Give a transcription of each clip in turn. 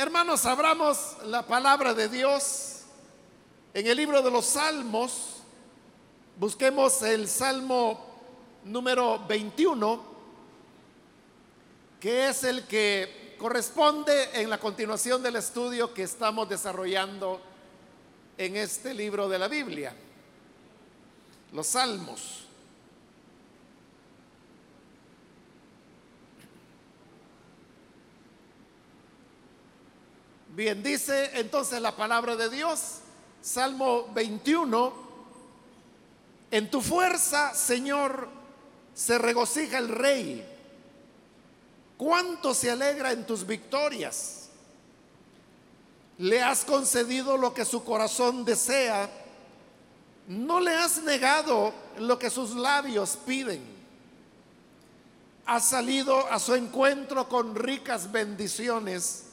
Hermanos, abramos la palabra de Dios en el libro de los Salmos. Busquemos el Salmo número 21, que es el que corresponde en la continuación del estudio que estamos desarrollando en este libro de la Biblia, los Salmos. Bien, dice entonces la palabra de Dios, Salmo 21, en tu fuerza, Señor, se regocija el rey. ¿Cuánto se alegra en tus victorias? Le has concedido lo que su corazón desea. No le has negado lo que sus labios piden. Has salido a su encuentro con ricas bendiciones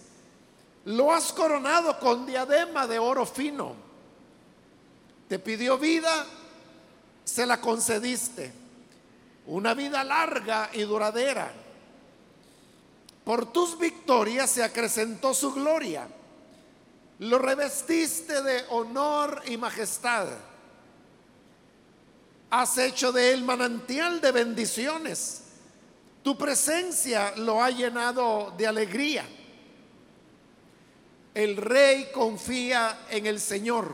lo has coronado con diadema de oro fino. Te pidió vida, se la concediste. Una vida larga y duradera. Por tus victorias se acrecentó su gloria. Lo revestiste de honor y majestad. Has hecho de él manantial de bendiciones. Tu presencia lo ha llenado de alegría. El rey confía en el Señor,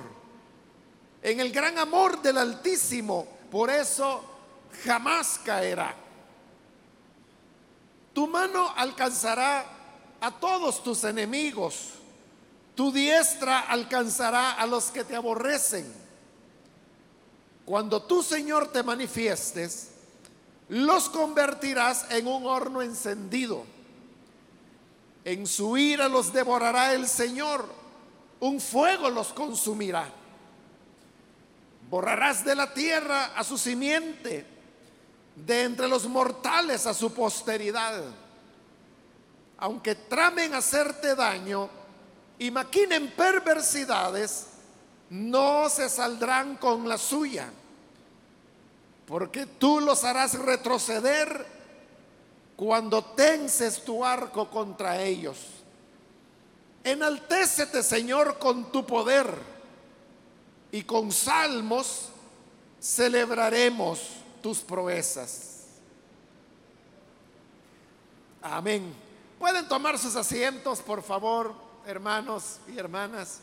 en el gran amor del Altísimo. Por eso jamás caerá. Tu mano alcanzará a todos tus enemigos. Tu diestra alcanzará a los que te aborrecen. Cuando tú, Señor, te manifiestes, los convertirás en un horno encendido en su ira los devorará el Señor, un fuego los consumirá. Borrarás de la tierra a su simiente, de entre los mortales a su posteridad. Aunque tramen hacerte daño y maquinen perversidades, no se saldrán con la suya, porque tú los harás retroceder cuando tenses tu arco contra ellos. Enaltécete, Señor, con tu poder y con salmos celebraremos tus proezas. Amén. Pueden tomar sus asientos, por favor, hermanos y hermanas.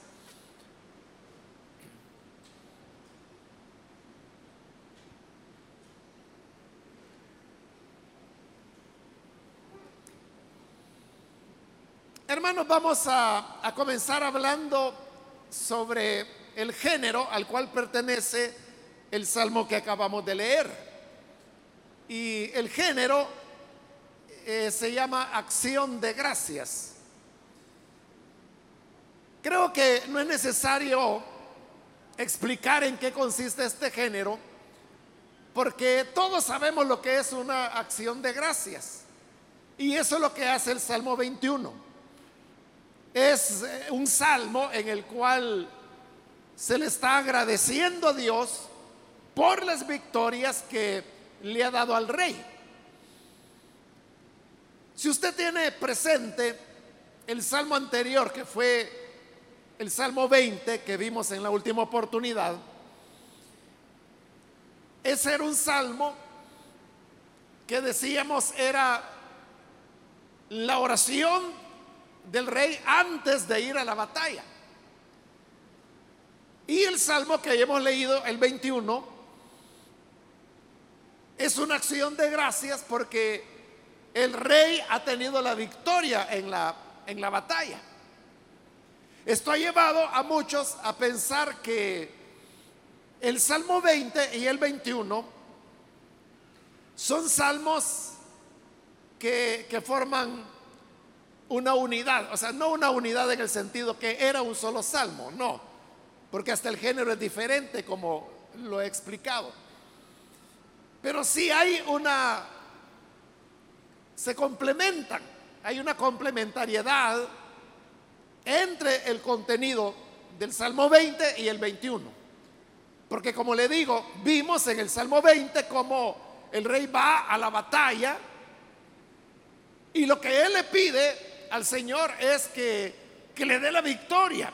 Hermanos, vamos a, comenzar hablando sobre el género al cual pertenece el salmo que acabamos de leer. Y el género eh, se llama acción de gracias. Creo que no es necesario explicar en qué consiste este género, porque todos sabemos lo que es una acción de gracias. Y eso es lo que hace el Salmo 21. Es eh, un salmo en el cual se le está agradeciendo a Dios por las victorias que le ha dado al rey. Si usted tiene presente el salmo anterior, que fue el salmo 20 que vimos en la última oportunidad, ese era un salmo que decíamos era la oración del rey antes de ir a la batalla. Y el salmo que hemos leído, el 21, es una acción de gracias porque el rey ha tenido la victoria en la, en la batalla. Esto ha llevado a muchos a pensar que el Salmo 20 y el 21 son salmos que, que forman una unidad, o sea, no una unidad en el sentido que era un solo salmo, no, porque hasta el género es diferente como lo he explicado. Pero sí hay una, se complementan, hay una complementariedad entre el contenido del Salmo 20 y el 21. Porque como le digo, vimos en el Salmo 20 como el rey va a la batalla y lo que él le pide al Señor es que que le dé la victoria.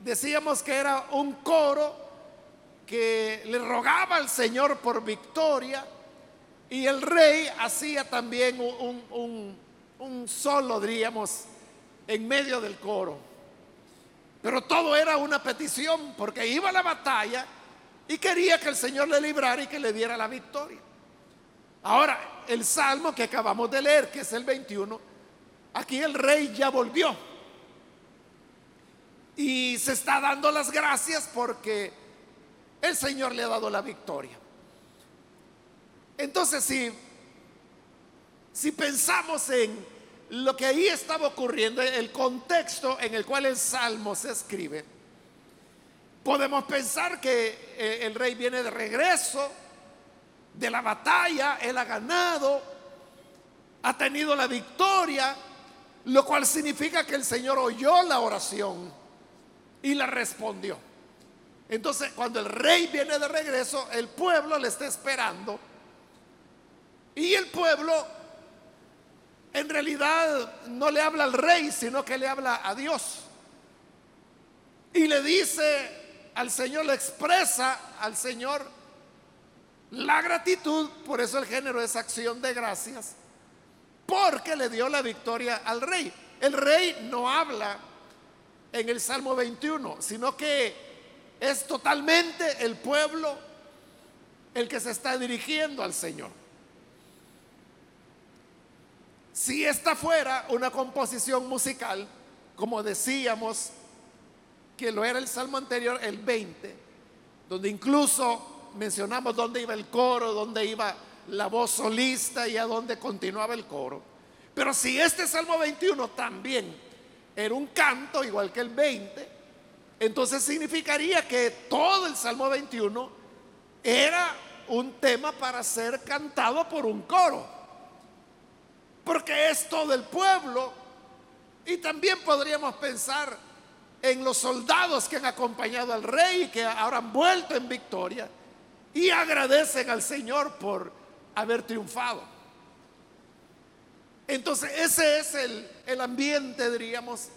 Decíamos que era un coro que le rogaba al Señor por victoria y el rey hacía también un, un solo, diríamos, en medio del coro. Pero todo era una petición porque iba a la batalla y quería que el Señor le librara y que le diera la victoria. Ahora, el salmo que acabamos de leer, que es el 21, aquí el rey ya volvió. Y se está dando las gracias porque el Señor le ha dado la victoria. Entonces, si, si pensamos en lo que ahí estaba ocurriendo, el contexto en el cual el salmo se escribe, podemos pensar que eh, el rey viene de regreso de la batalla, él ha ganado, ha tenido la victoria, lo cual significa que el Señor oyó la oración y la respondió. Entonces, cuando el rey viene de regreso, el pueblo le está esperando. Y el pueblo en realidad no le habla al rey, sino que le habla a Dios. Y le dice al Señor, le expresa al Señor la gratitud, por eso el género es acción de gracias, porque le dio la victoria al rey. El rey no habla en el Salmo 21, sino que es totalmente el pueblo el que se está dirigiendo al Señor. Si esta fuera una composición musical, como decíamos que lo era el salmo anterior, el 20, donde incluso mencionamos dónde iba el coro, dónde iba la voz solista y a dónde continuaba el coro. Pero si este salmo 21 también era un canto, igual que el 20, entonces significaría que todo el salmo 21 era un tema para ser cantado por un coro porque es todo el pueblo. Y también podríamos pensar en los soldados que han acompañado al rey y que ahora han vuelto en victoria y agradecen al Señor por haber triunfado. Entonces ese es el, el ambiente, diríamos,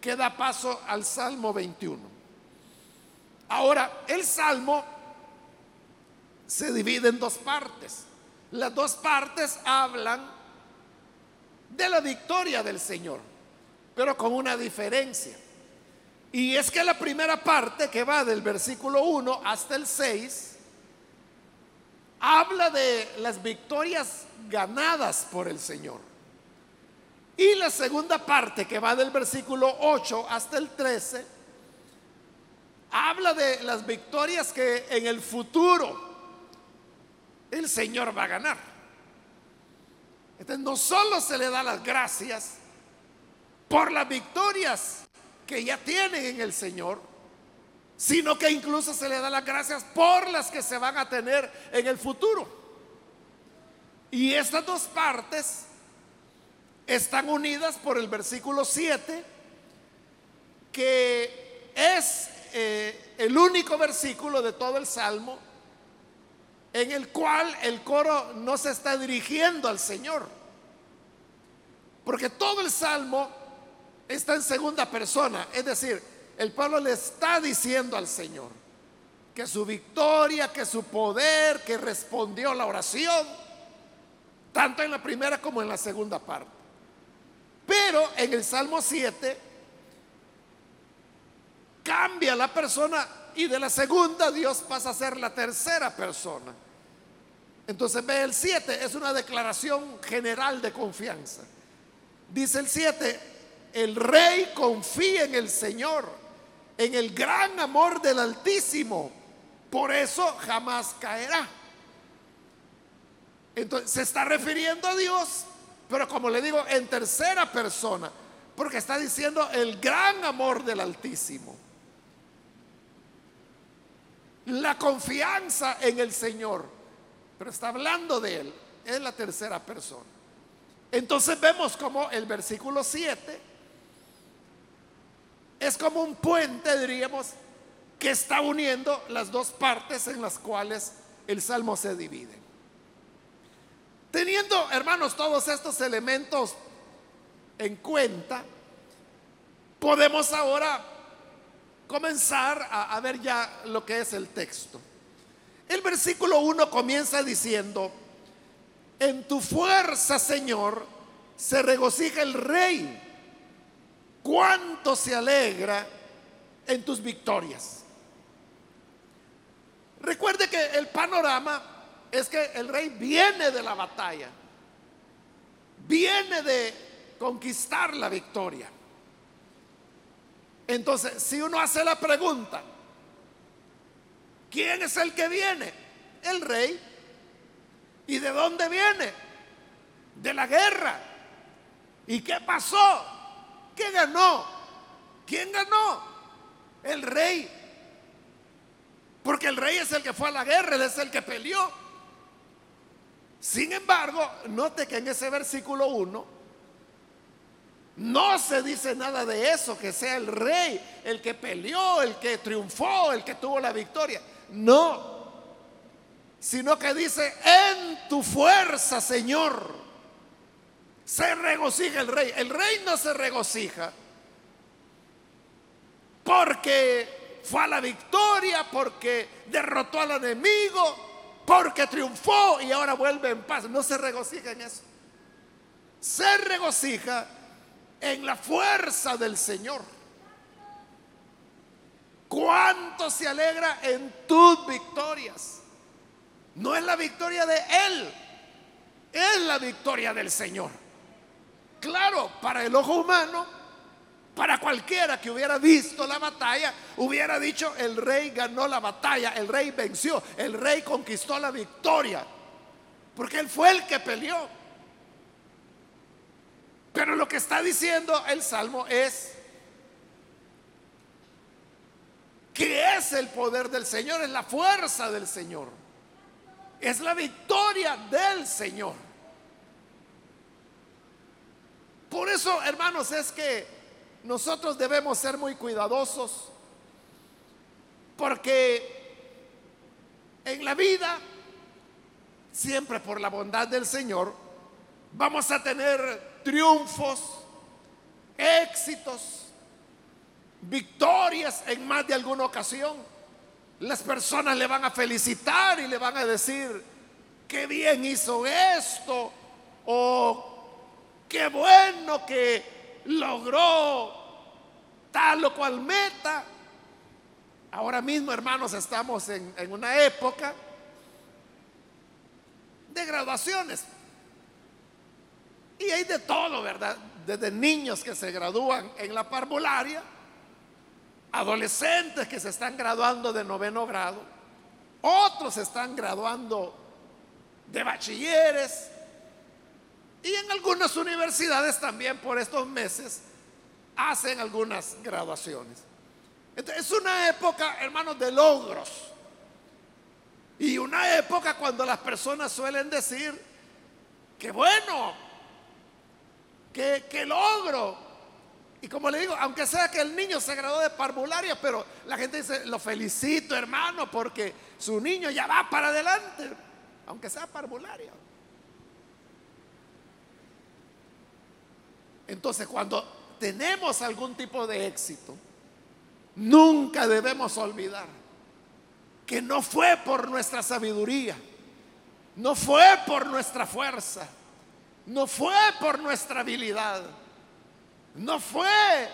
que da paso al Salmo 21. Ahora, el Salmo se divide en dos partes. Las dos partes hablan de la victoria del Señor, pero con una diferencia. Y es que la primera parte que va del versículo 1 hasta el 6 habla de las victorias ganadas por el Señor. Y la segunda parte que va del versículo 8 hasta el 13 habla de las victorias que en el futuro el Señor va a ganar. Entonces no solo se le da las gracias por las victorias que ya tienen en el Señor, sino que incluso se le da las gracias por las que se van a tener en el futuro. Y estas dos partes están unidas por el versículo 7, que es eh, el único versículo de todo el Salmo en el cual el coro no se está dirigiendo al Señor. Porque todo el salmo está en segunda persona. Es decir, el pueblo le está diciendo al Señor que su victoria, que su poder, que respondió la oración, tanto en la primera como en la segunda parte. Pero en el Salmo 7 cambia la persona y de la segunda Dios pasa a ser la tercera persona. Entonces ve el 7, es una declaración general de confianza. Dice el 7, el rey confía en el Señor, en el gran amor del Altísimo, por eso jamás caerá. Entonces se está refiriendo a Dios, pero como le digo, en tercera persona, porque está diciendo el gran amor del Altísimo. La confianza en el Señor, pero está hablando de Él, es la tercera persona. Entonces vemos como el versículo 7 es como un puente, diríamos, que está uniendo las dos partes en las cuales el salmo se divide. Teniendo, hermanos, todos estos elementos en cuenta, podemos ahora comenzar a, ver ya lo que es el texto. El versículo 1 comienza diciendo, en tu fuerza, Señor, se regocija el rey. Cuánto se alegra en tus victorias. Recuerde que el panorama es que el rey viene de la batalla, viene de conquistar la victoria. Entonces, si uno hace la pregunta, ¿quién es el que viene? El rey. ¿Y de dónde viene? De la guerra. ¿Y qué pasó? ¿Qué ganó? ¿Quién ganó? El rey. Porque el rey es el que fue a la guerra, él es el que peleó. Sin embargo, note que en ese versículo 1 no se dice nada de eso, que sea el rey el que peleó, el que triunfó, el que tuvo la victoria. No, sino que dice, en tu fuerza, Señor, se regocija el rey. El rey no se regocija porque fue a la victoria, porque derrotó al enemigo, porque triunfó y ahora vuelve en paz. No se regocija en eso. Se regocija en la fuerza del Señor. ¿Cuánto se alegra en tus victorias? No es la victoria de Él, es la victoria del Señor. Claro, para el ojo humano, para cualquiera que hubiera visto la batalla, hubiera dicho, el rey ganó la batalla, el rey venció, el rey conquistó la victoria, porque él fue el que peleó. Pero lo que está diciendo el Salmo es que es el poder del Señor, es la fuerza del Señor, es la victoria del Señor. Por eso, hermanos, es que nosotros debemos ser muy cuidadosos porque en la vida, siempre por la bondad del Señor, vamos a tener triunfos, éxitos, victorias en más de alguna ocasión. Las personas le van a felicitar y le van a decir, qué bien hizo esto, o Qué bueno que logró tal o cual meta. Ahora mismo, hermanos, estamos en, en una época de graduaciones. Y hay de todo, ¿verdad? Desde niños que se gradúan en la parvularia, adolescentes que se están graduando de noveno grado, otros se están graduando de bachilleres, y en algunas universidades también por estos meses hacen algunas graduaciones. Entonces, es una época, hermanos, de logros. Y una época cuando las personas suelen decir que bueno, que, logro. Y como le digo, aunque sea que el niño se graduó de parvularia, pero la gente dice, lo felicito hermano, porque su niño ya va para adelante, aunque sea parvularia. Entonces, cuando tenemos algún tipo de éxito, nunca debemos olvidar que no fue por nuestra sabiduría, no fue por nuestra fuerza, no fue por nuestra habilidad, no fue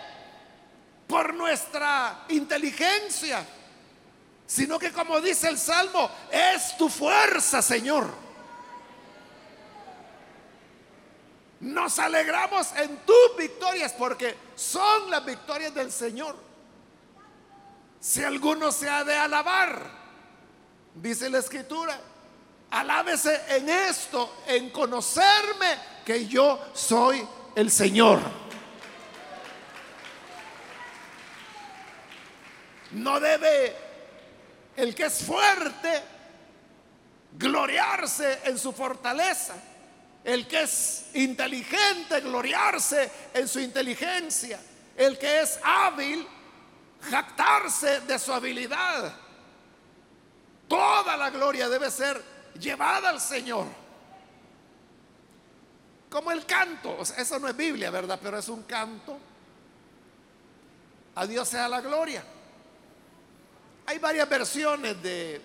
por nuestra inteligencia, sino que como dice el Salmo, es tu fuerza, Señor. Nos alegramos en tus victorias porque son las victorias del Señor. Si alguno se ha de alabar, dice la escritura, alábese en esto, en conocerme que yo soy el Señor. No debe el que es fuerte gloriarse en su fortaleza el que es inteligente, gloriarse en su inteligencia. El que es hábil, jactarse de su habilidad. Toda la gloria debe ser llevada al Señor. Como el canto, eso no es Biblia, ¿verdad? Pero es un canto A Dios sea la gloria. Hay varias versiones de,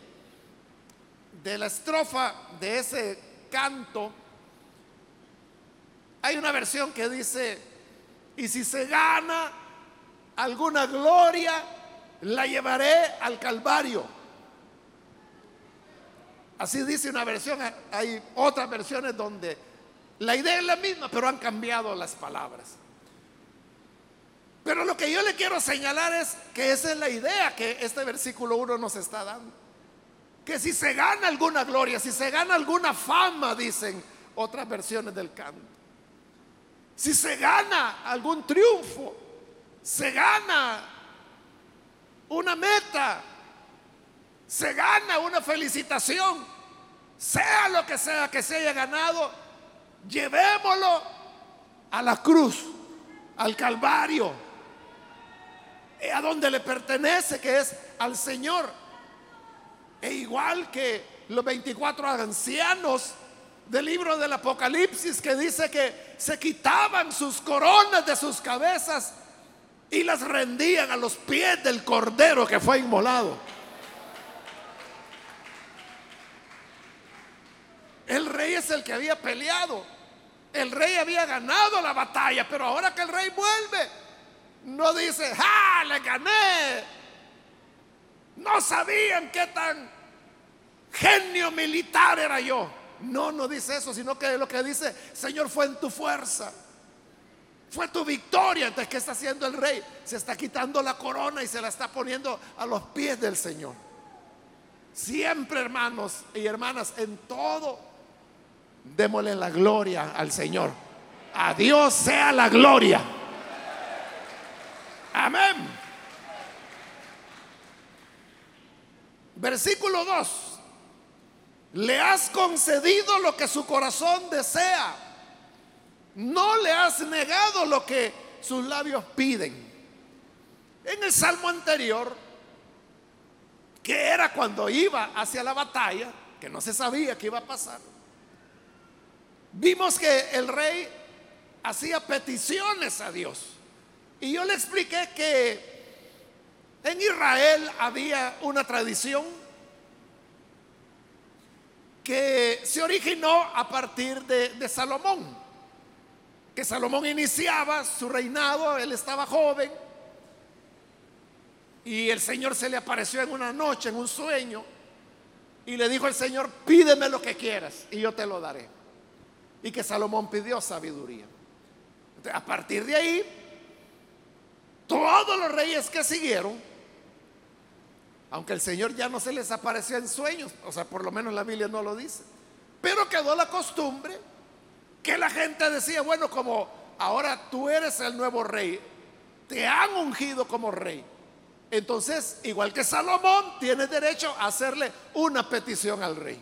de la estrofa de ese canto. Hay una versión que dice, y si se gana alguna gloria, la llevaré al Calvario. Así dice una versión, hay otras versiones donde la idea es la misma, pero han cambiado las palabras. Pero lo que yo le quiero señalar es que esa es la idea que este versículo 1 nos está dando. Que si se gana alguna gloria, si se gana alguna fama, dicen otras versiones del canto. Si se gana algún triunfo, se gana una meta, se gana una felicitación, sea lo que sea que se haya ganado, llevémoslo a la cruz, al Calvario, a donde le pertenece, que es al Señor. E igual que los 24 ancianos del libro del Apocalipsis que dice que se quitaban sus coronas de sus cabezas y las rendían a los pies del cordero que fue inmolado. El rey es el que había peleado. El rey había ganado la batalla, pero ahora que el rey vuelve, no dice, ¡ah, le gané! No sabían qué tan genio militar era yo. No, no dice eso, sino que lo que dice, Señor, fue en tu fuerza. Fue tu victoria. Entonces, ¿qué está haciendo el rey? Se está quitando la corona y se la está poniendo a los pies del Señor. Siempre, hermanos y hermanas, en todo, démosle la gloria al Señor. A Dios sea la gloria. Amén. Versículo 2. Le has concedido lo que su corazón desea. No le has negado lo que sus labios piden. En el salmo anterior, que era cuando iba hacia la batalla, que no se sabía que iba a pasar, vimos que el rey hacía peticiones a Dios. Y yo le expliqué que en Israel había una tradición que se originó a partir de, Salomón, que Salomón iniciaba su reinado, él estaba joven, y el Señor se le apareció en una noche, en un sueño, y le dijo al Señor, pídeme lo que quieras y yo te lo daré. Y que Salomón pidió sabiduría. a partir de ahí, todos los reyes que siguieron, aunque el Señor ya no se les apareció en sueños, o sea, por lo menos la Biblia no lo dice, pero quedó la costumbre que la gente decía, bueno, como ahora tú eres el nuevo rey, te han ungido como rey. Entonces, igual que Salomón, tienes derecho a hacerle una petición al rey.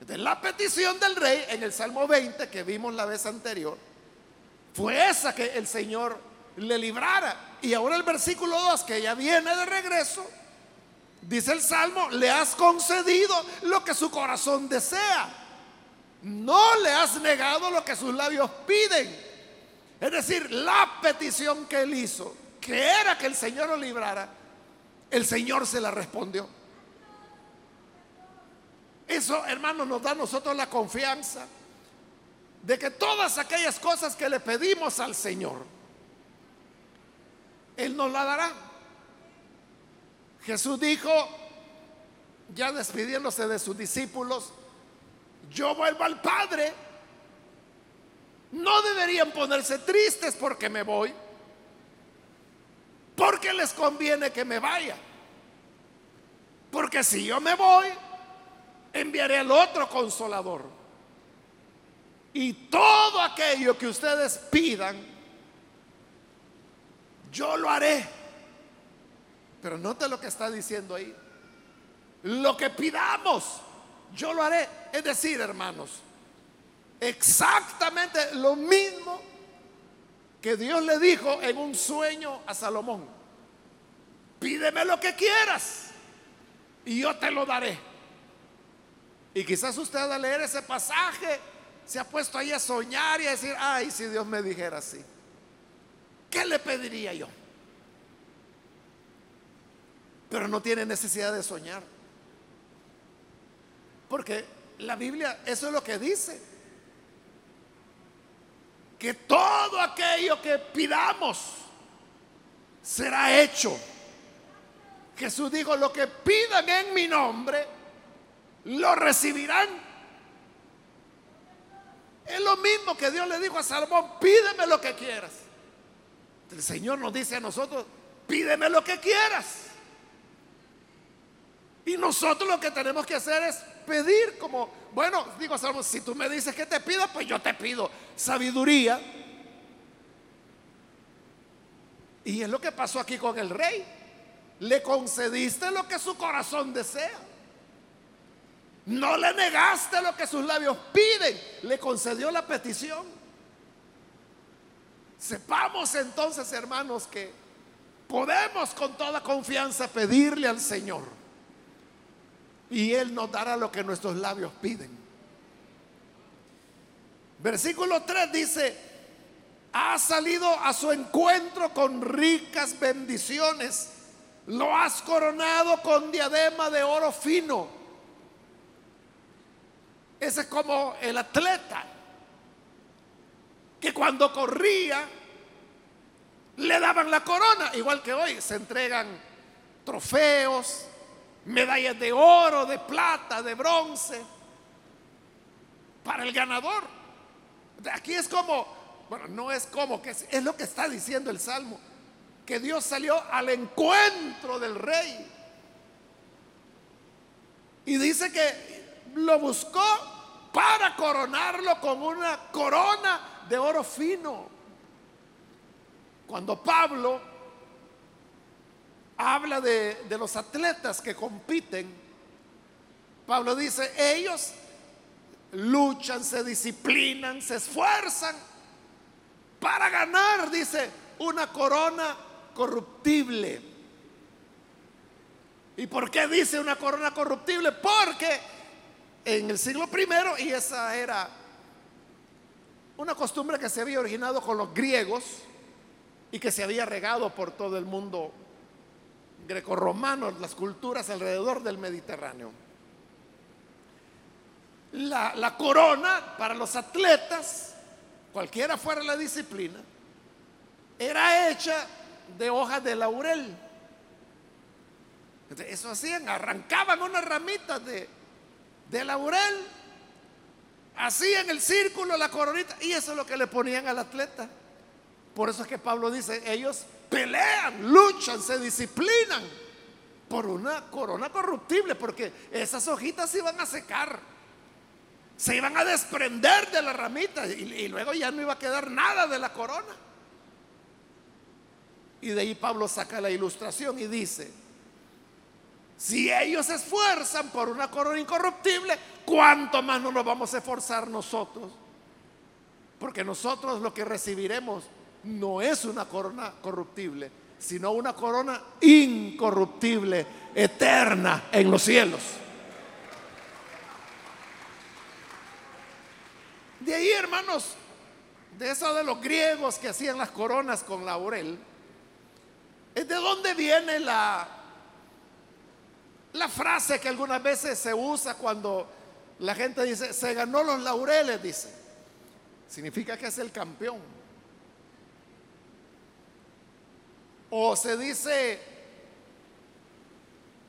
De la petición del rey en el Salmo 20 que vimos la vez anterior, fue esa que el Señor le librara. Y ahora el versículo 2, que ya viene de regreso, dice el Salmo, le has concedido lo que su corazón desea. No le has negado lo que sus labios piden. Es decir, la petición que él hizo, que era que el Señor lo librara, el Señor se la respondió. Eso, hermano, nos da a nosotros la confianza de que todas aquellas cosas que le pedimos al Señor, él nos la dará. Jesús dijo, ya despidiéndose de sus discípulos, yo vuelvo al Padre. No deberían ponerse tristes porque me voy, porque les conviene que me vaya. Porque si yo me voy, enviaré al otro consolador. Y todo aquello que ustedes pidan, yo lo haré. Pero note lo que está diciendo ahí. Lo que pidamos, yo lo haré. Es decir, hermanos, exactamente lo mismo que Dios le dijo en un sueño a Salomón. Pídeme lo que quieras y yo te lo daré. Y quizás usted al leer ese pasaje se ha puesto ahí a soñar y a decir, ay, si Dios me dijera así. ¿Qué le pediría yo? pero no tiene necesidad de soñar. Porque la Biblia eso es lo que dice. Que todo aquello que pidamos será hecho. Jesús dijo, lo que pidan en mi nombre, lo recibirán. Es lo mismo que Dios le dijo a Salomón, pídeme lo que quieras. El Señor nos dice a nosotros, pídeme lo que quieras. Y nosotros lo que tenemos que hacer es pedir como, bueno, digo si tú me dices que te pido, pues yo te pido sabiduría. Y es lo que pasó aquí con el rey. Le concediste lo que su corazón desea. No le negaste lo que sus labios piden. Le concedió la petición. Sepamos entonces, hermanos, que podemos con toda confianza pedirle al Señor. Y Él nos dará lo que nuestros labios piden. Versículo 3 dice, ha salido a su encuentro con ricas bendiciones. Lo has coronado con diadema de oro fino ese es como el atleta que cuando corría le daban la corona, igual que hoy se entregan trofeos, medallas de oro, de plata, de bronce para el ganador. Aquí es como, bueno, no es como, que es, es lo que está diciendo el Salmo, que Dios salió al encuentro del rey. Y dice que lo buscó para coronarlo con una corona de oro fino. Cuando Pablo habla de, de, los atletas que compiten, Pablo dice, ellos luchan, se disciplinan, se esfuerzan para ganar, dice, una corona corruptible. ¿Y por qué dice una corona corruptible? Porque en el siglo primero y esa era una costumbre que se había originado con los griegos y que se había regado por todo el mundo grecorromano, las culturas alrededor del Mediterráneo. La, la, corona para los atletas, cualquiera fuera la disciplina, era hecha de hojas de laurel. Eso hacían, arrancaban unas ramitas de, de laurel, hacían el círculo, la coronita, y eso es lo que le ponían al atleta. Por eso es que Pablo dice, ellos pelean, luchan, se disciplinan por una corona corruptible, porque esas hojitas se iban a secar, se iban a desprender de la ramita y, y luego ya no iba a quedar nada de la corona. Y de ahí Pablo saca la ilustración y dice, si ellos se esfuerzan por una corona incorruptible, ¿cuánto más no nos vamos a esforzar nosotros? Porque nosotros lo que recibiremos no es una corona corruptible, sino una corona incorruptible, eterna en los cielos. De ahí, hermanos, de eso de los griegos que hacían las coronas con laurel, de dónde viene la la frase que algunas veces se usa cuando la gente dice, se ganó los laureles, dice. Significa que es el campeón. O se dice,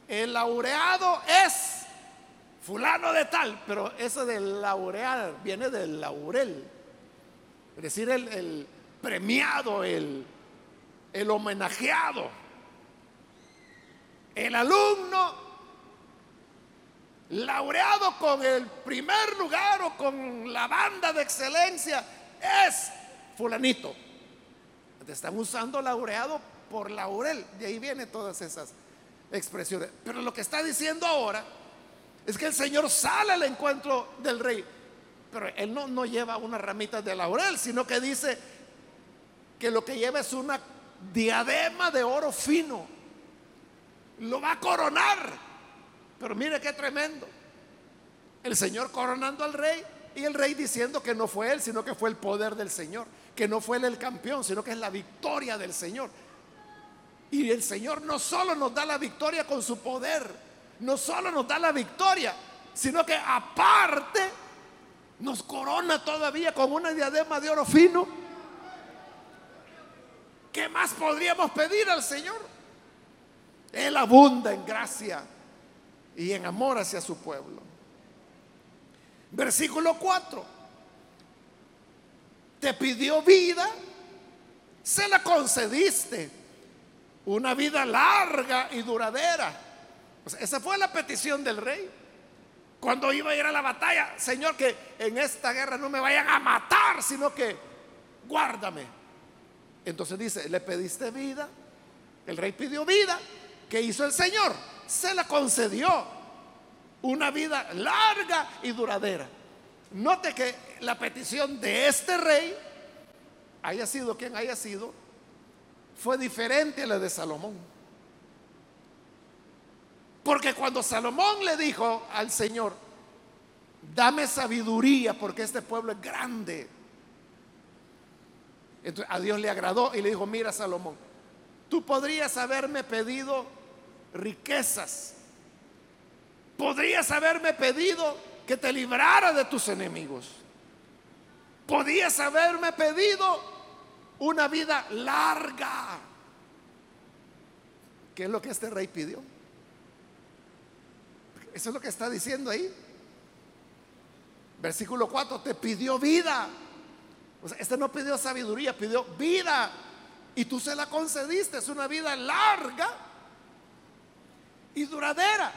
el laureado es fulano de tal, pero eso del laurear viene del laurel. Es decir, el, premiado, el homenajeado. El alumno laureado con el primer lugar o con la banda de excelencia es fulanito. Te están usando laureado por laurel. De ahí vienen todas esas expresiones. Pero lo que está diciendo ahora es que el Señor sale al encuentro del rey. Pero él no, no lleva una ramita de laurel, sino que dice que lo que lleva es una diadema de oro fino. Lo va a coronar pero mire qué tremendo. El Señor coronando al rey y el rey diciendo que no fue él, sino que fue el poder del Señor. Que no fue él el campeón, sino que es la victoria del Señor. Y el Señor no solo nos da la victoria con su poder, no solo nos da la victoria, sino que aparte nos corona todavía con una diadema de oro fino. ¿Qué más podríamos pedir al Señor? Él abunda en gracia y en amor hacia su pueblo. Versículo 4. Te pidió vida, se la concediste. Una vida larga y duradera. esa fue la petición del rey. Cuando iba a ir a la batalla, Señor, que en esta guerra no me vayan a matar, sino que guárdame. Entonces dice, le pediste vida, el rey pidió vida, ¿qué hizo el Señor? Se la concedió una vida larga y duradera. Note que la petición de este rey, haya sido quien haya sido, fue diferente a la de Salomón. Porque cuando Salomón le dijo al Señor, dame sabiduría porque este pueblo es grande. A Dios le agradó y le dijo, mira Salomón, tú podrías haberme pedido riquezas Podrías haberme pedido que te librara de tus enemigos. Podías haberme pedido una vida larga. ¿Qué es lo que este rey pidió? Eso es lo que está diciendo ahí. Versículo 4, te pidió vida. O sea, este no pidió sabiduría, pidió vida. Y tú se la concediste. Es una vida larga y duradera.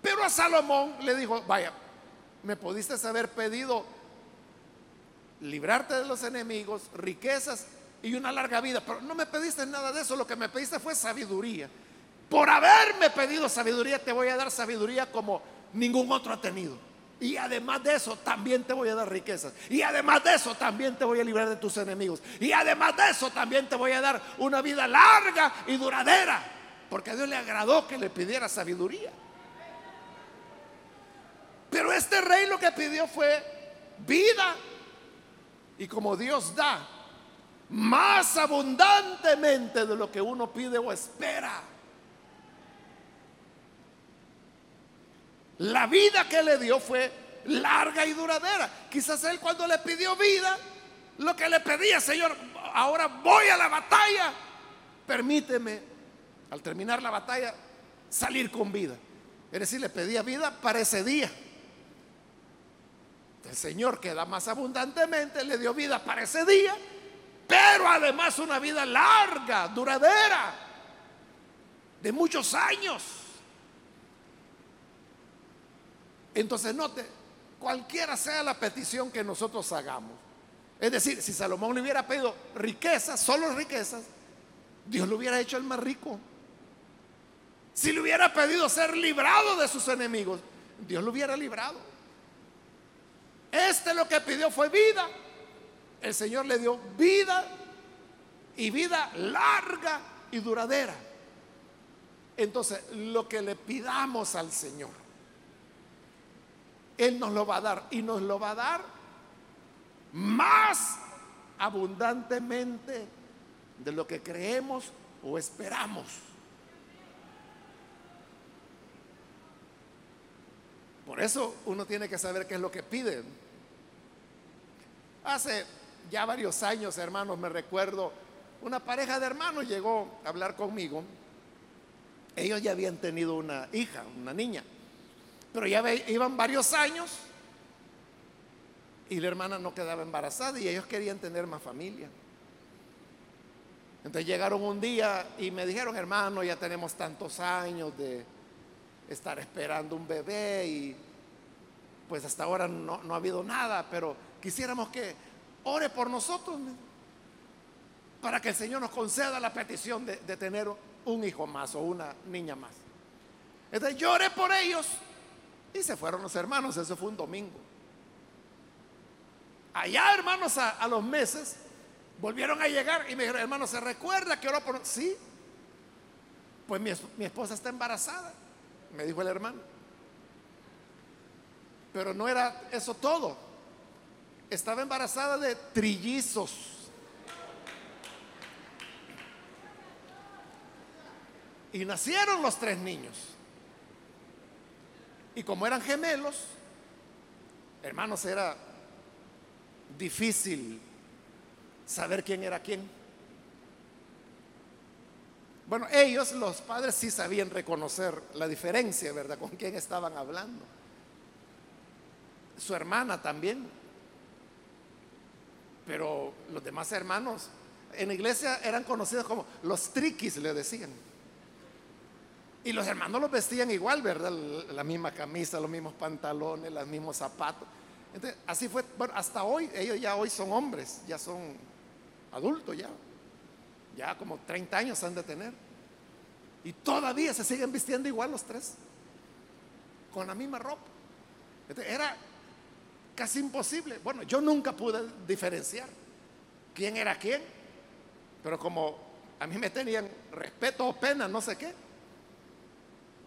Pero a Salomón le dijo, vaya, me pudiste haber pedido librarte de los enemigos, riquezas y una larga vida, pero no me pediste nada de eso, lo que me pediste fue sabiduría. Por haberme pedido sabiduría, te voy a dar sabiduría como ningún otro ha tenido. Y además de eso, también te voy a dar riquezas. Y además de eso, también te voy a librar de tus enemigos. Y además de eso, también te voy a dar una vida larga y duradera. Porque a Dios le agradó que le pidiera sabiduría. Pero este rey lo que pidió fue vida. Y como Dios da más abundantemente de lo que uno pide o espera. La vida que le dio fue larga y duradera. Quizás él cuando le pidió vida, lo que le pedía, Señor, ahora voy a la batalla. Permíteme, al terminar la batalla, salir con vida. Es decir, le pedía vida para ese día. El Señor que da más abundantemente le dio vida para ese día, pero además una vida larga, duradera, de muchos años. Entonces note, cualquiera sea la petición que nosotros hagamos, es decir, si Salomón le hubiera pedido riquezas, solo riquezas, Dios lo hubiera hecho el más rico. Si le hubiera pedido ser librado de sus enemigos, Dios lo hubiera librado. Este lo que pidió fue vida. El Señor le dio vida y vida larga y duradera. Entonces, lo que le pidamos al Señor, Él nos lo va a dar y nos lo va a dar más abundantemente de lo que creemos o esperamos. Por eso uno tiene que saber qué es lo que pide. Hace ya varios años, hermanos, me recuerdo, una pareja de hermanos llegó a hablar conmigo. Ellos ya habían tenido una hija, una niña, pero ya iban varios años y la hermana no quedaba embarazada y ellos querían tener más familia. Entonces llegaron un día y me dijeron, hermano, ya tenemos tantos años de estar esperando un bebé y pues hasta ahora no, no ha habido nada, pero quisiéramos que ore por nosotros para que el Señor nos conceda la petición de, tener un hijo más o una niña más. Entonces yo oré por ellos y se fueron los hermanos, eso fue un domingo. Allá, hermanos, a, los meses, volvieron a llegar y me dijeron, hermano, ¿se recuerda que oró por Sí, pues mi, mi esposa está embarazada, me dijo el hermano. Pero no era eso todo estaba embarazada de trillizos. Y nacieron los tres niños. Y como eran gemelos, hermanos, era difícil saber quién era quién. Bueno, ellos, los padres, sí sabían reconocer la diferencia, ¿verdad? Con quién estaban hablando. Su hermana también. Pero los demás hermanos en la iglesia eran conocidos como los triquis, le decían. Y los hermanos los vestían igual, ¿verdad? La misma camisa, los mismos pantalones, los mismos zapatos. Entonces, así fue, bueno, hasta hoy, ellos ya hoy son hombres, ya son adultos ya. Ya como 30 años han de tener. Y todavía se siguen vistiendo igual los tres. Con la misma ropa. era casi imposible. Bueno, yo nunca pude diferenciar quién era quién. Pero como a mí me tenían respeto o pena, no sé qué.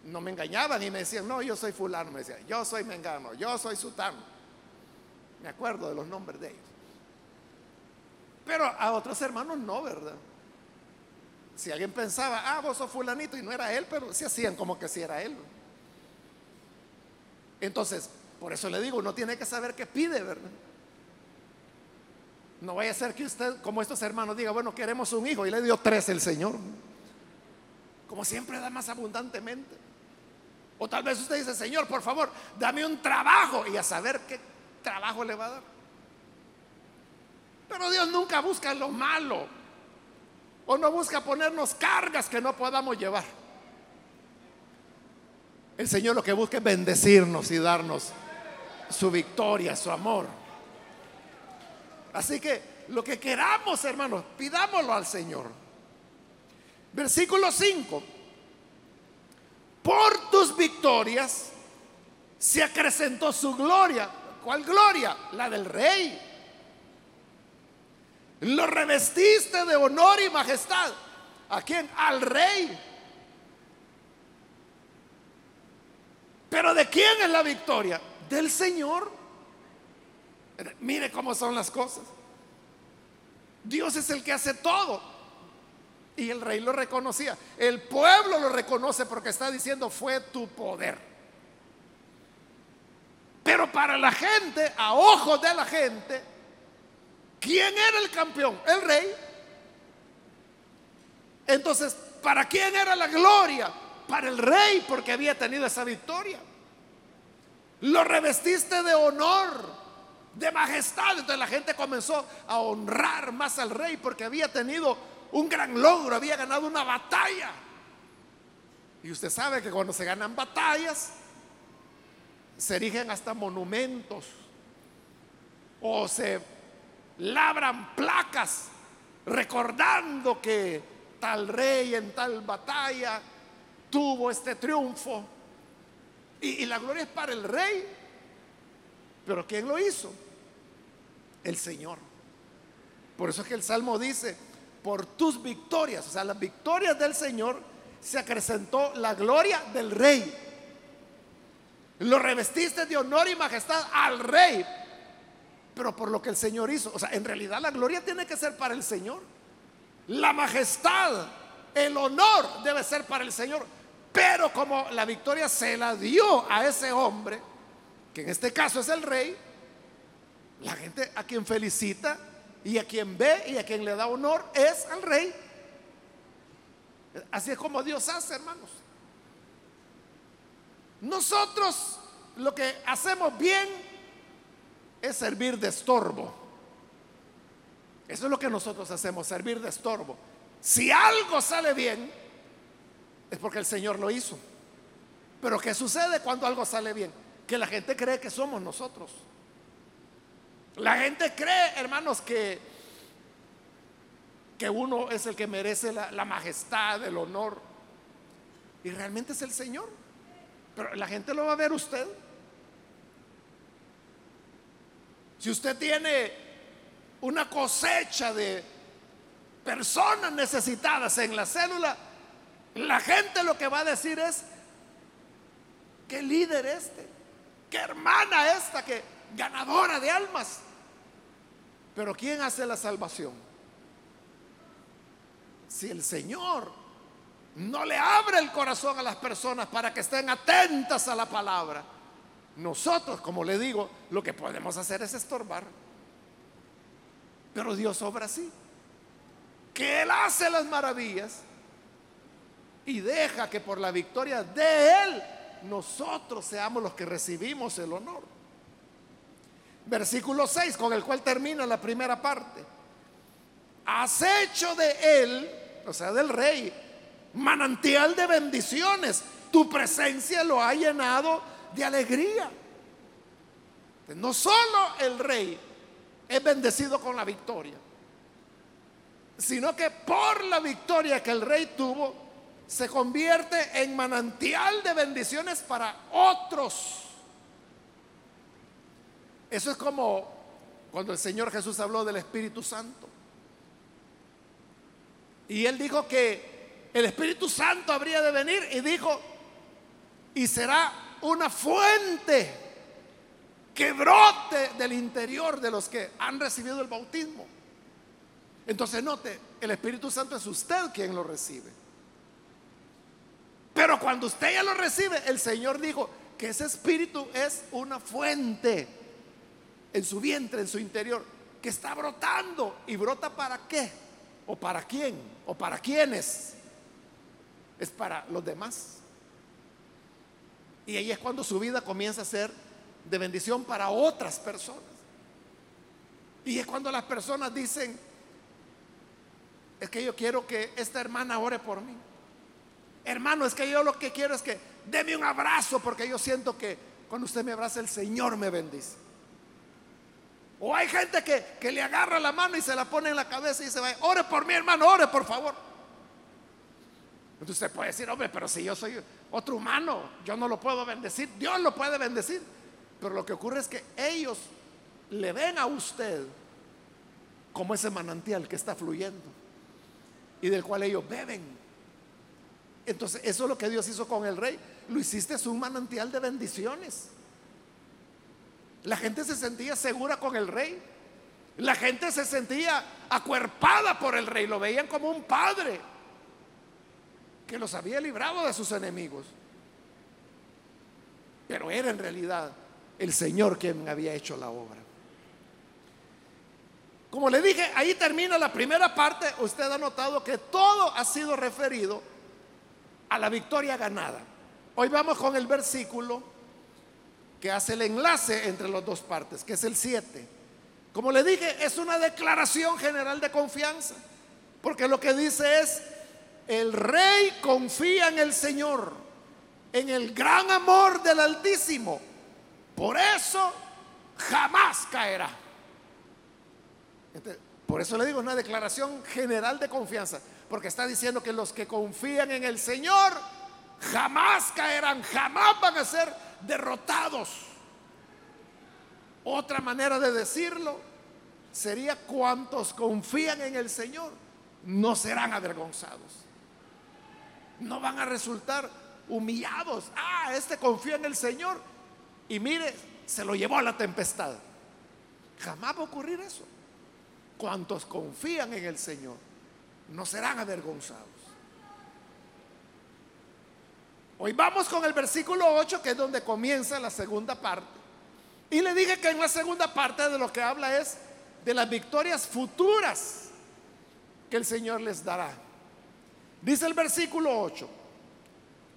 No me engañaban y me decían, no, yo soy fulano. Me decían, yo soy mengano, yo soy sutano. Me acuerdo de los nombres de ellos. Pero a otros hermanos no, ¿verdad? Si alguien pensaba, ah, vos sos fulanito y no era él, pero se hacían como que si era él. Entonces, por eso le digo, uno tiene que saber qué pide, ¿verdad? No vaya a ser que usted, como estos hermanos, diga, bueno, queremos un hijo y le dio tres el Señor. Como siempre da más abundantemente. O tal vez usted dice, Señor, por favor, dame un trabajo y a saber qué trabajo le va a dar. Pero Dios nunca busca lo malo. O no busca ponernos cargas que no podamos llevar. El Señor lo que busca es bendecirnos y darnos su victoria, su amor. Así que lo que queramos, hermanos, pidámoslo al Señor. Versículo 5. Por tus victorias se acrecentó su gloria. ¿Cuál gloria? La del rey. Lo revestiste de honor y majestad. ¿A quién? Al rey. Pero ¿de quién es la victoria? Del Señor. Mire cómo son las cosas. Dios es el que hace todo. Y el rey lo reconocía. El pueblo lo reconoce porque está diciendo fue tu poder. Pero para la gente, a ojos de la gente, ¿quién era el campeón? El rey. Entonces, ¿para quién era la gloria? Para el rey porque había tenido esa victoria. Lo revestiste de honor de majestad. Entonces la gente comenzó a honrar más al rey porque había tenido un gran logro, había ganado una batalla. Y usted sabe que cuando se ganan batallas, se erigen hasta monumentos o se labran placas recordando que tal rey en tal batalla tuvo este triunfo. Y, la gloria es para el rey. Pero ¿quién lo hizo? el Señor. Por eso es que el Salmo dice, por tus victorias, o sea, las victorias del Señor, se acrecentó la gloria del rey. Lo revestiste de honor y majestad al rey, pero por lo que el Señor hizo. O sea, en realidad la gloria tiene que ser para el Señor. La majestad, el honor debe ser para el Señor. Pero como la victoria se la dio a ese hombre, que en este caso es el rey, la gente a quien felicita y a quien ve y a quien le da honor es al rey. Así es como Dios hace, hermanos. Nosotros lo que hacemos bien es servir de estorbo. Eso es lo que nosotros hacemos, servir de estorbo. Si algo sale bien, es porque el Señor lo hizo. Pero ¿qué sucede cuando algo sale bien? Que la gente cree que somos nosotros. La gente cree, hermanos, que, que uno es el que merece la, la majestad, el honor. Y realmente es el Señor. Pero la gente lo va a ver usted. Si usted tiene una cosecha de personas necesitadas en la célula, la gente lo que va a decir es, qué líder este, qué hermana esta, que ganadora de almas. Pero ¿quién hace la salvación? Si el Señor no le abre el corazón a las personas para que estén atentas a la palabra. Nosotros, como le digo, lo que podemos hacer es estorbar. Pero Dios obra así. Que Él hace las maravillas y deja que por la victoria de Él nosotros seamos los que recibimos el honor. Versículo 6, con el cual termina la primera parte. Has hecho de Él, o sea, del rey, manantial de bendiciones. Tu presencia lo ha llenado de alegría. No solo el rey es bendecido con la victoria, sino que por la victoria que el rey tuvo, se convierte en manantial de bendiciones para otros. Eso es como cuando el Señor Jesús habló del Espíritu Santo. Y él dijo que el Espíritu Santo habría de venir y dijo, y será una fuente que brote del interior de los que han recibido el bautismo. Entonces note, el Espíritu Santo es usted quien lo recibe. Pero cuando usted ya lo recibe, el Señor dijo que ese Espíritu es una fuente en su vientre, en su interior, que está brotando. ¿Y brota para qué? ¿O para quién? ¿O para quiénes? Es para los demás. Y ahí es cuando su vida comienza a ser de bendición para otras personas. Y es cuando las personas dicen, es que yo quiero que esta hermana ore por mí. Hermano, es que yo lo que quiero es que deme un abrazo porque yo siento que cuando usted me abraza el Señor me bendice. O hay gente que, que, le agarra la mano y se la pone en la cabeza y dice, ore por mí hermano, ore por favor. Entonces usted puede decir, hombre, pero si yo soy otro humano, yo no lo puedo bendecir, Dios lo puede bendecir. Pero lo que ocurre es que ellos le ven a usted como ese manantial que está fluyendo y del cual ellos beben. Entonces, eso es lo que Dios hizo con el rey. Lo hiciste es un manantial de bendiciones. La gente se sentía segura con el rey. La gente se sentía acuerpada por el rey. Lo veían como un padre que los había librado de sus enemigos. Pero era en realidad el Señor quien había hecho la obra. Como le dije, ahí termina la primera parte. Usted ha notado que todo ha sido referido a la victoria ganada. Hoy vamos con el versículo que hace el enlace entre las dos partes, que es el 7. Como le dije, es una declaración general de confianza, porque lo que dice es, el rey confía en el Señor, en el gran amor del Altísimo, por eso jamás caerá. por eso le digo, una declaración general de confianza, porque está diciendo que los que confían en el Señor jamás caerán, jamás van a ser derrotados. Otra manera de decirlo sería cuantos confían en el Señor no serán avergonzados. No van a resultar humillados. Ah, este confía en el Señor y mire, se lo llevó a la tempestad. Jamás va a ocurrir eso. Cuantos confían en el Señor no serán avergonzados. Hoy vamos con el versículo 8, que es donde comienza la segunda parte. Y le dije que en la segunda parte de lo que habla es de las victorias futuras que el Señor les dará. Dice el versículo 8,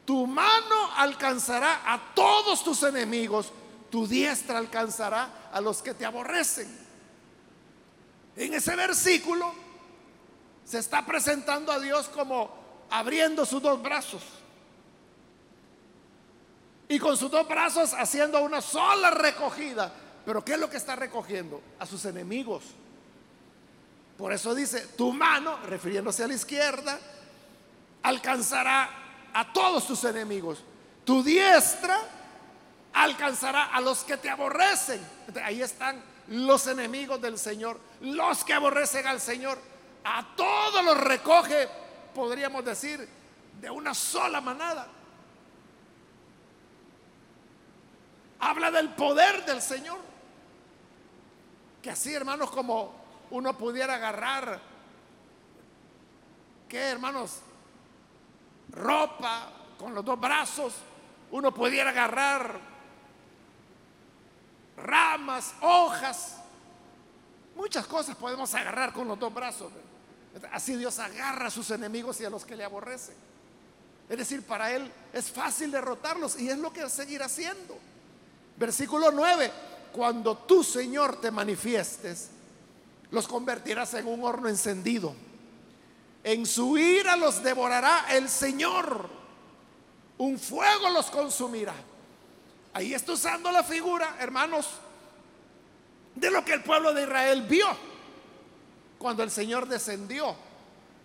tu mano alcanzará a todos tus enemigos, tu diestra alcanzará a los que te aborrecen. En ese versículo se está presentando a Dios como abriendo sus dos brazos y con sus dos brazos haciendo una sola recogida. Pero ¿qué es lo que está recogiendo? A sus enemigos. Por eso dice, tu mano, refiriéndose a la izquierda, alcanzará a todos tus enemigos. Tu diestra alcanzará a los que te aborrecen. Ahí están los enemigos del Señor, los que aborrecen al Señor. A todos los recoge, podríamos decir, de una sola manada. Habla del poder del Señor. Que así, hermanos, como uno pudiera agarrar, ¿qué, hermanos? Ropa, con los dos brazos, uno pudiera agarrar ramas, hojas, muchas cosas podemos agarrar con los dos brazos. Así Dios agarra a sus enemigos y a los que le aborrecen. Es decir, para Él es fácil derrotarlos y es lo que seguir haciendo. Versículo 9, cuando tú Señor te manifiestes, los convertirás en un horno encendido. En su ira los devorará el Señor. Un fuego los consumirá. Ahí está usando la figura, hermanos, de lo que el pueblo de Israel vio cuando el Señor descendió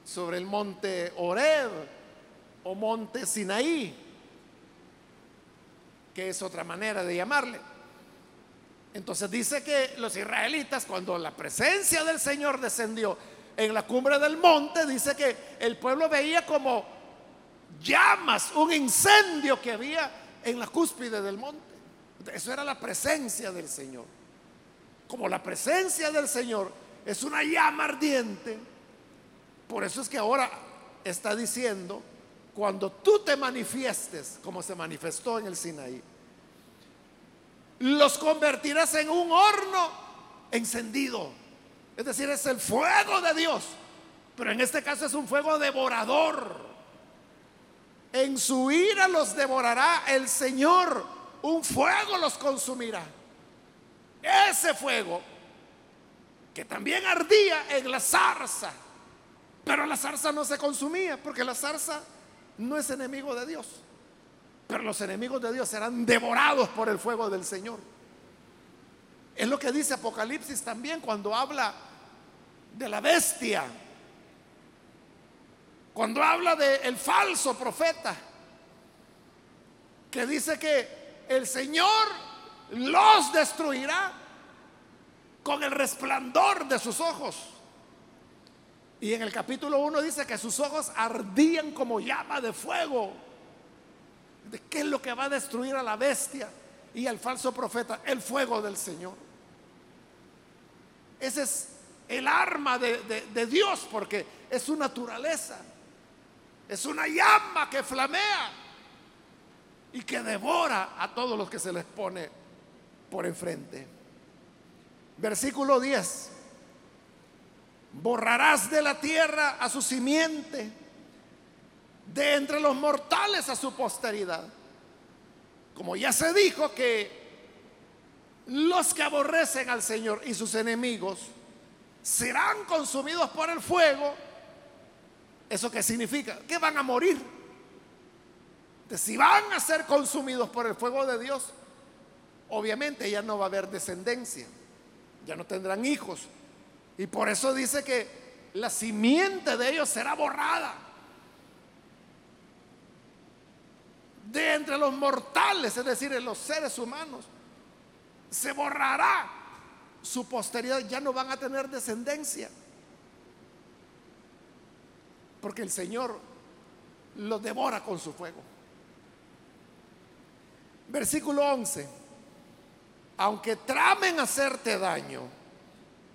sobre el monte Oreb o monte Sinaí, que es otra manera de llamarle. Entonces dice que los israelitas, cuando la presencia del Señor descendió en la cumbre del monte, dice que el pueblo veía como llamas, un incendio que había en la cúspide del monte. Eso era la presencia del Señor. Como la presencia del Señor es una llama ardiente, por eso es que ahora está diciendo, cuando tú te manifiestes, como se manifestó en el Sinaí, los convertirás en un horno encendido. Es decir, es el fuego de Dios. Pero en este caso es un fuego devorador. En su ira los devorará el Señor. Un fuego los consumirá. Ese fuego que también ardía en la zarza. Pero la zarza no se consumía porque la zarza no es enemigo de Dios. Pero los enemigos de Dios serán devorados por el fuego del Señor. Es lo que dice Apocalipsis también cuando habla de la bestia. Cuando habla del el falso profeta. Que dice que el Señor los destruirá con el resplandor de sus ojos. Y en el capítulo 1 dice que sus ojos ardían como llama de fuego de qué es lo que va a destruir a la bestia y al falso profeta, el fuego del Señor. Ese es el arma de, de Dios porque es su naturaleza. Es una llama que flamea y que devora a todos los que se les pone por enfrente. Versículo 10. Borrarás de la tierra a su simiente de entre los mortales a su posteridad. Como ya se dijo que los que aborrecen al Señor y sus enemigos serán consumidos por el fuego, ¿eso qué significa? Que van a morir. Si van a ser consumidos por el fuego de Dios, obviamente ya no va a haber descendencia, ya no tendrán hijos. Y por eso dice que la simiente de ellos será borrada. de entre los mortales, es decir, en los seres humanos, se borrará su posteridad, ya no van a tener descendencia. Porque el Señor los devora con su fuego. Versículo 11. Aunque tramen hacerte daño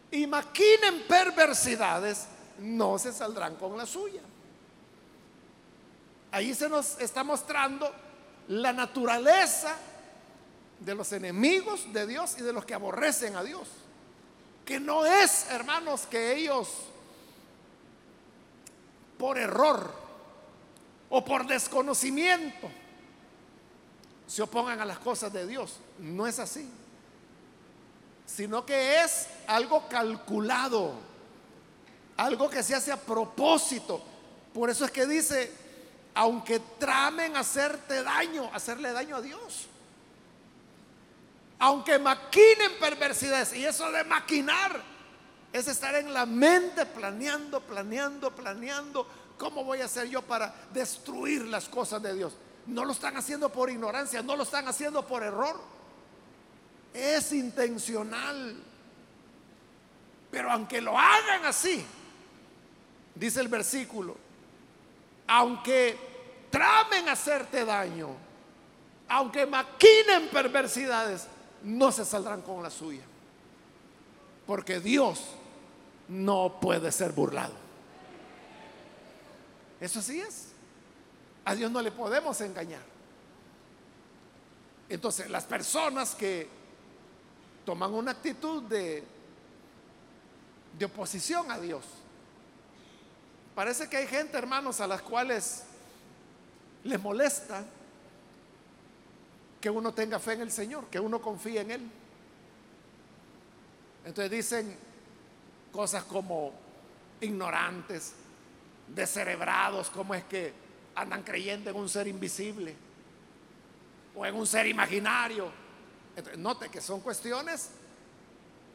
y maquinen perversidades, no se saldrán con la suya. Ahí se nos está mostrando la naturaleza de los enemigos de Dios y de los que aborrecen a Dios. Que no es, hermanos, que ellos por error o por desconocimiento se opongan a las cosas de Dios. No es así. Sino que es algo calculado, algo que se hace a propósito. Por eso es que dice, aunque tramen hacerte daño, hacerle daño a Dios. Aunque maquinen perversidades. Y eso de maquinar es estar en la mente planeando, planeando, planeando. ¿Cómo voy a hacer yo para destruir las cosas de Dios? No lo están haciendo por ignorancia, no lo están haciendo por error. Es intencional. Pero aunque lo hagan así, dice el versículo, aunque tramen hacerte daño, aunque maquinen perversidades, no se saldrán con la suya. Porque Dios no puede ser burlado. Eso así es. A Dios no le podemos engañar. Entonces, las personas que toman una actitud de, de oposición a Dios, parece que hay gente, hermanos, a las cuales les molesta que uno tenga fe en el Señor, que uno confíe en Él. Entonces dicen cosas como ignorantes, descerebrados, como es que andan creyendo en un ser invisible o en un ser imaginario. note que son cuestiones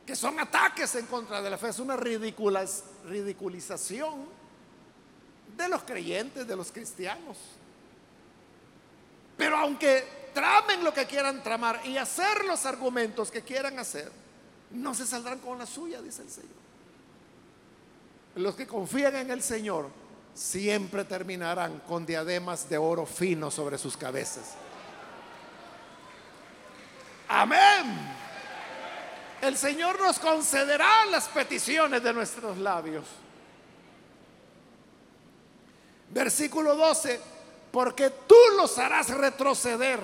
que son ataques en contra de la fe, es una ridiculización de los creyentes, de los cristianos. Pero aunque tramen lo que quieran tramar y hacer los argumentos que quieran hacer, no se saldrán con la suya, dice el Señor. Los que confían en el Señor siempre terminarán con diademas de oro fino sobre sus cabezas. Amén. El Señor nos concederá las peticiones de nuestros labios. Versículo 12, porque tú los harás retroceder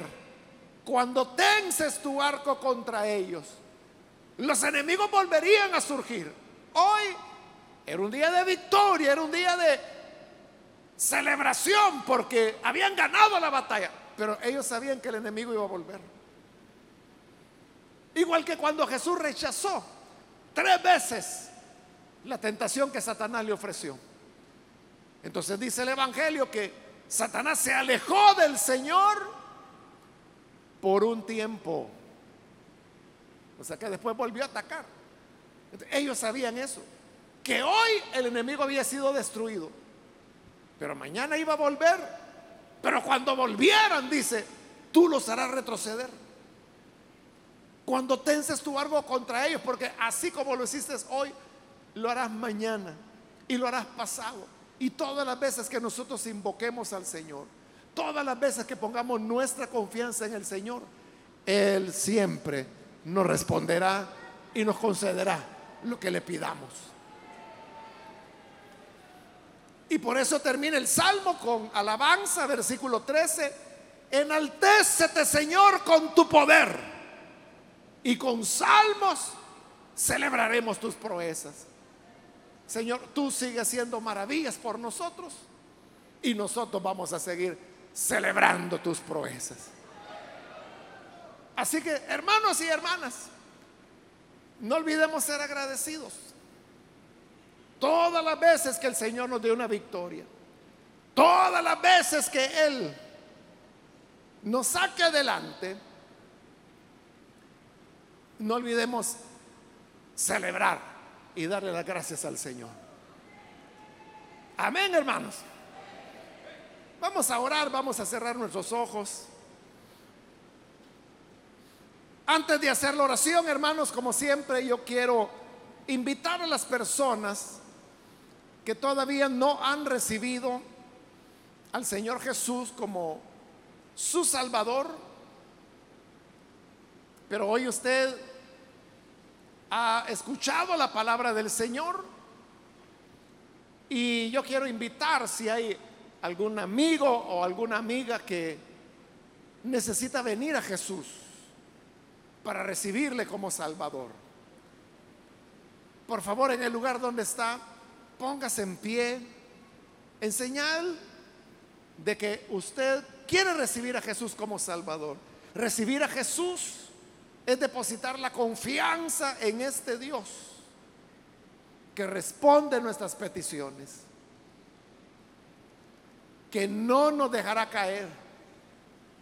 cuando tenses tu arco contra ellos. Los enemigos volverían a surgir. Hoy era un día de victoria, era un día de celebración porque habían ganado la batalla, pero ellos sabían que el enemigo iba a volver. Igual que cuando Jesús rechazó tres veces la tentación que Satanás le ofreció. Entonces dice el Evangelio que Satanás se alejó del Señor por un tiempo. O sea que después volvió a atacar. ellos sabían eso, que hoy el enemigo había sido destruido, pero mañana iba a volver. Pero cuando volvieran, dice, tú los harás retroceder. Cuando tenses tu arco contra ellos, porque así como lo hiciste hoy, lo harás mañana y lo harás pasado. Y todas las veces que nosotros invoquemos al Señor, todas las veces que pongamos nuestra confianza en el Señor, Él siempre nos responderá y nos concederá lo que le pidamos. Y por eso termina el Salmo con alabanza, versículo 13. Enaltécete, Señor, con tu poder y con salmos celebraremos tus proezas. Señor, tú sigues haciendo maravillas por nosotros y nosotros vamos a seguir celebrando tus proezas. Así que, hermanos y hermanas, no olvidemos ser agradecidos. Todas las veces que el Señor nos dio una victoria, todas las veces que Él nos saque adelante, no olvidemos celebrar y darle las gracias al Señor. Amén, hermanos. Vamos a orar, vamos a cerrar nuestros ojos. Antes de hacer la oración, hermanos, como siempre, yo quiero invitar a las personas que todavía no han recibido al Señor Jesús como su Salvador, pero hoy usted ha escuchado la palabra del Señor y yo quiero invitar si hay algún amigo o alguna amiga que necesita venir a Jesús para recibirle como Salvador. Por favor, en el lugar donde está, póngase en pie en señal de que usted quiere recibir a Jesús como Salvador. Recibir a Jesús es depositar la confianza en este Dios que responde nuestras peticiones, que no nos dejará caer,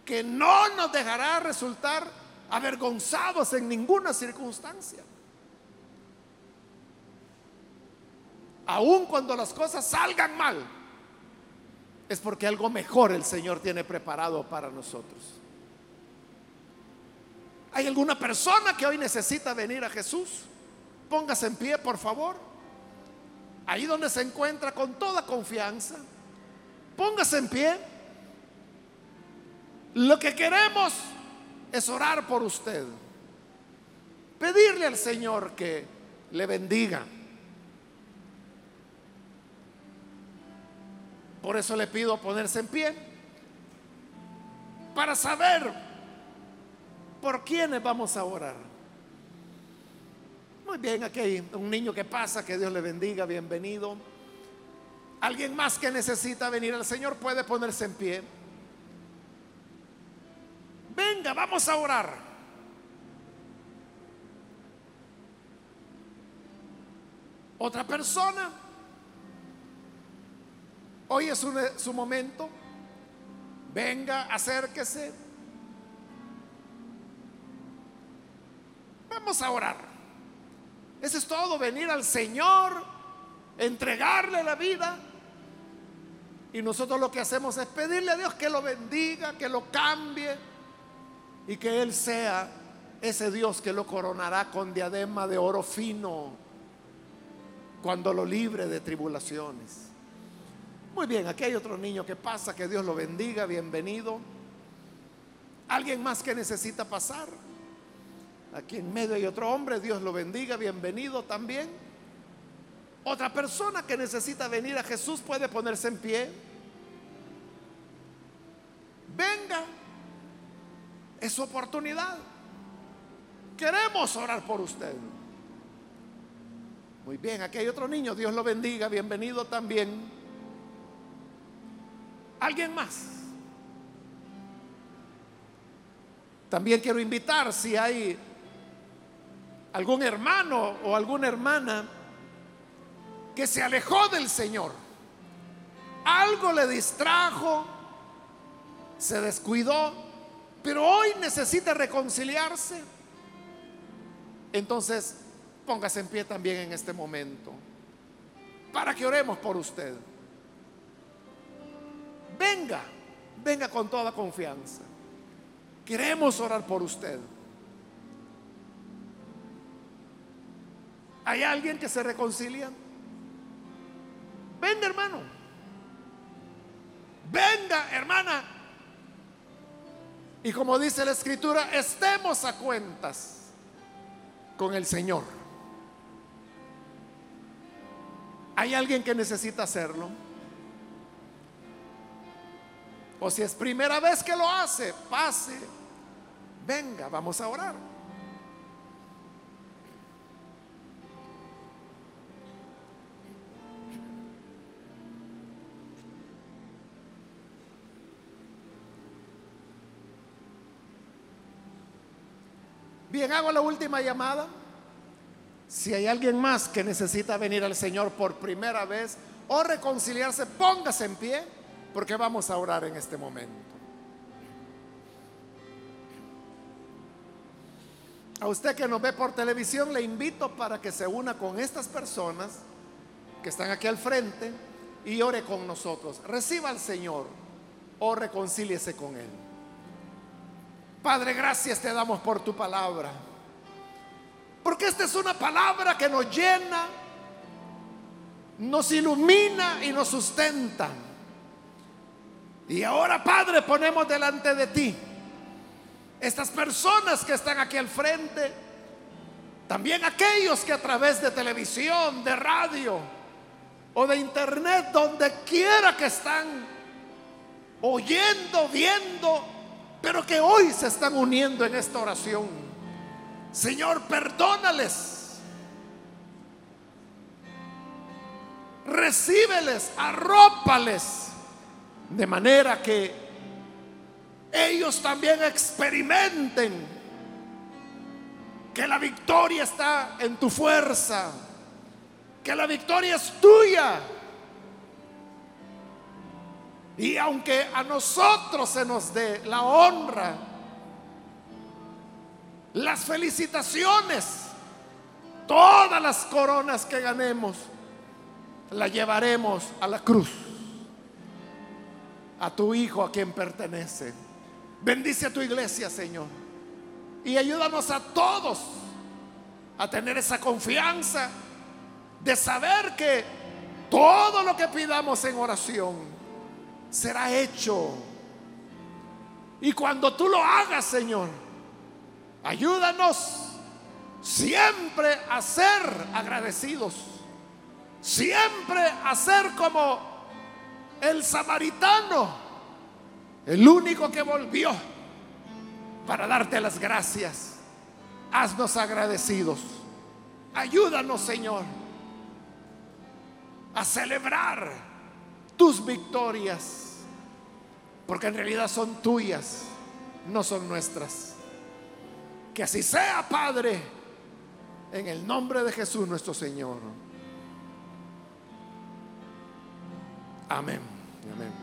que no nos dejará resultar avergonzados en ninguna circunstancia. Aun cuando las cosas salgan mal, es porque algo mejor el Señor tiene preparado para nosotros. ¿Hay alguna persona que hoy necesita venir a Jesús? Póngase en pie, por favor. Ahí donde se encuentra con toda confianza. Póngase en pie. Lo que queremos es orar por usted. Pedirle al Señor que le bendiga. Por eso le pido ponerse en pie. para saber por quiénes vamos a orar. Muy bien, aquí hay un niño que pasa, que Dios le bendiga, bienvenido. Alguien más que necesita venir al Señor puede ponerse en pie. Venga, vamos a orar. Otra persona. Hoy es su, su momento. Venga, acérquese. Vamos a orar. Eso es todo, venir al Señor, entregarle la vida. Y nosotros lo que hacemos es pedirle a Dios que lo bendiga, que lo cambie y que Él sea ese Dios que lo coronará con diadema de oro fino cuando lo libre de tribulaciones. Muy bien, aquí hay otro niño que pasa, que Dios lo bendiga, bienvenido. Alguien más que necesita pasar. Aquí en medio hay otro hombre, Dios lo bendiga, bienvenido también. Otra persona que necesita venir a Jesús puede ponerse en pie. Venga, es oportunidad. Queremos orar por usted. Muy bien, aquí hay otro niño, Dios lo bendiga, bienvenido también. ¿Alguien más? También quiero invitar si hay algún hermano o alguna hermana que se alejó del Señor. Algo le distrajo, se descuidó, pero hoy necesita reconciliarse. Entonces, póngase en pie también en este momento para que oremos por usted. Venga, venga con toda confianza. Queremos orar por usted. ¿Hay alguien que se reconcilia? Venga, hermano. Venga, hermana. Y como dice la escritura, estemos a cuentas con el Señor. ¿Hay alguien que necesita hacerlo? O si es primera vez que lo hace, pase. Venga, vamos a orar. Bien, hago la última llamada. Si hay alguien más que necesita venir al Señor por primera vez o reconciliarse, póngase en pie porque vamos a orar en este momento. A usted que nos ve por televisión, le invito para que se una con estas personas que están aquí al frente y ore con nosotros. Reciba al Señor o reconcíliese con Él. Padre, gracias te damos por tu palabra. Porque esta es una palabra que nos llena, nos ilumina y nos sustenta. Y ahora, Padre, ponemos delante de ti estas personas que están aquí al frente, también aquellos que a través de televisión, de radio o de internet, donde quiera que están oyendo, viendo, pero que hoy se están uniendo en esta oración. Señor, perdónales. Recíbeles, arrópales de manera que ellos también experimenten que la victoria está en tu fuerza, que la victoria es tuya. Y aunque a nosotros se nos dé la honra, las felicitaciones, todas las coronas que ganemos, las llevaremos a la cruz a tu Hijo a quien pertenece. Bendice a tu iglesia, Señor. Y ayúdanos a todos a tener esa confianza de saber que todo lo que pidamos en oración será hecho. Y cuando tú lo hagas, Señor, ayúdanos siempre a ser agradecidos. Siempre a ser como el samaritano el único que volvió para darte las gracias. Haznos agradecidos. Ayúdanos, Señor, a celebrar tus victorias, porque en realidad son tuyas, no son nuestras. Que así sea, Padre, en el nombre de Jesús nuestro Señor. Amén. Amén.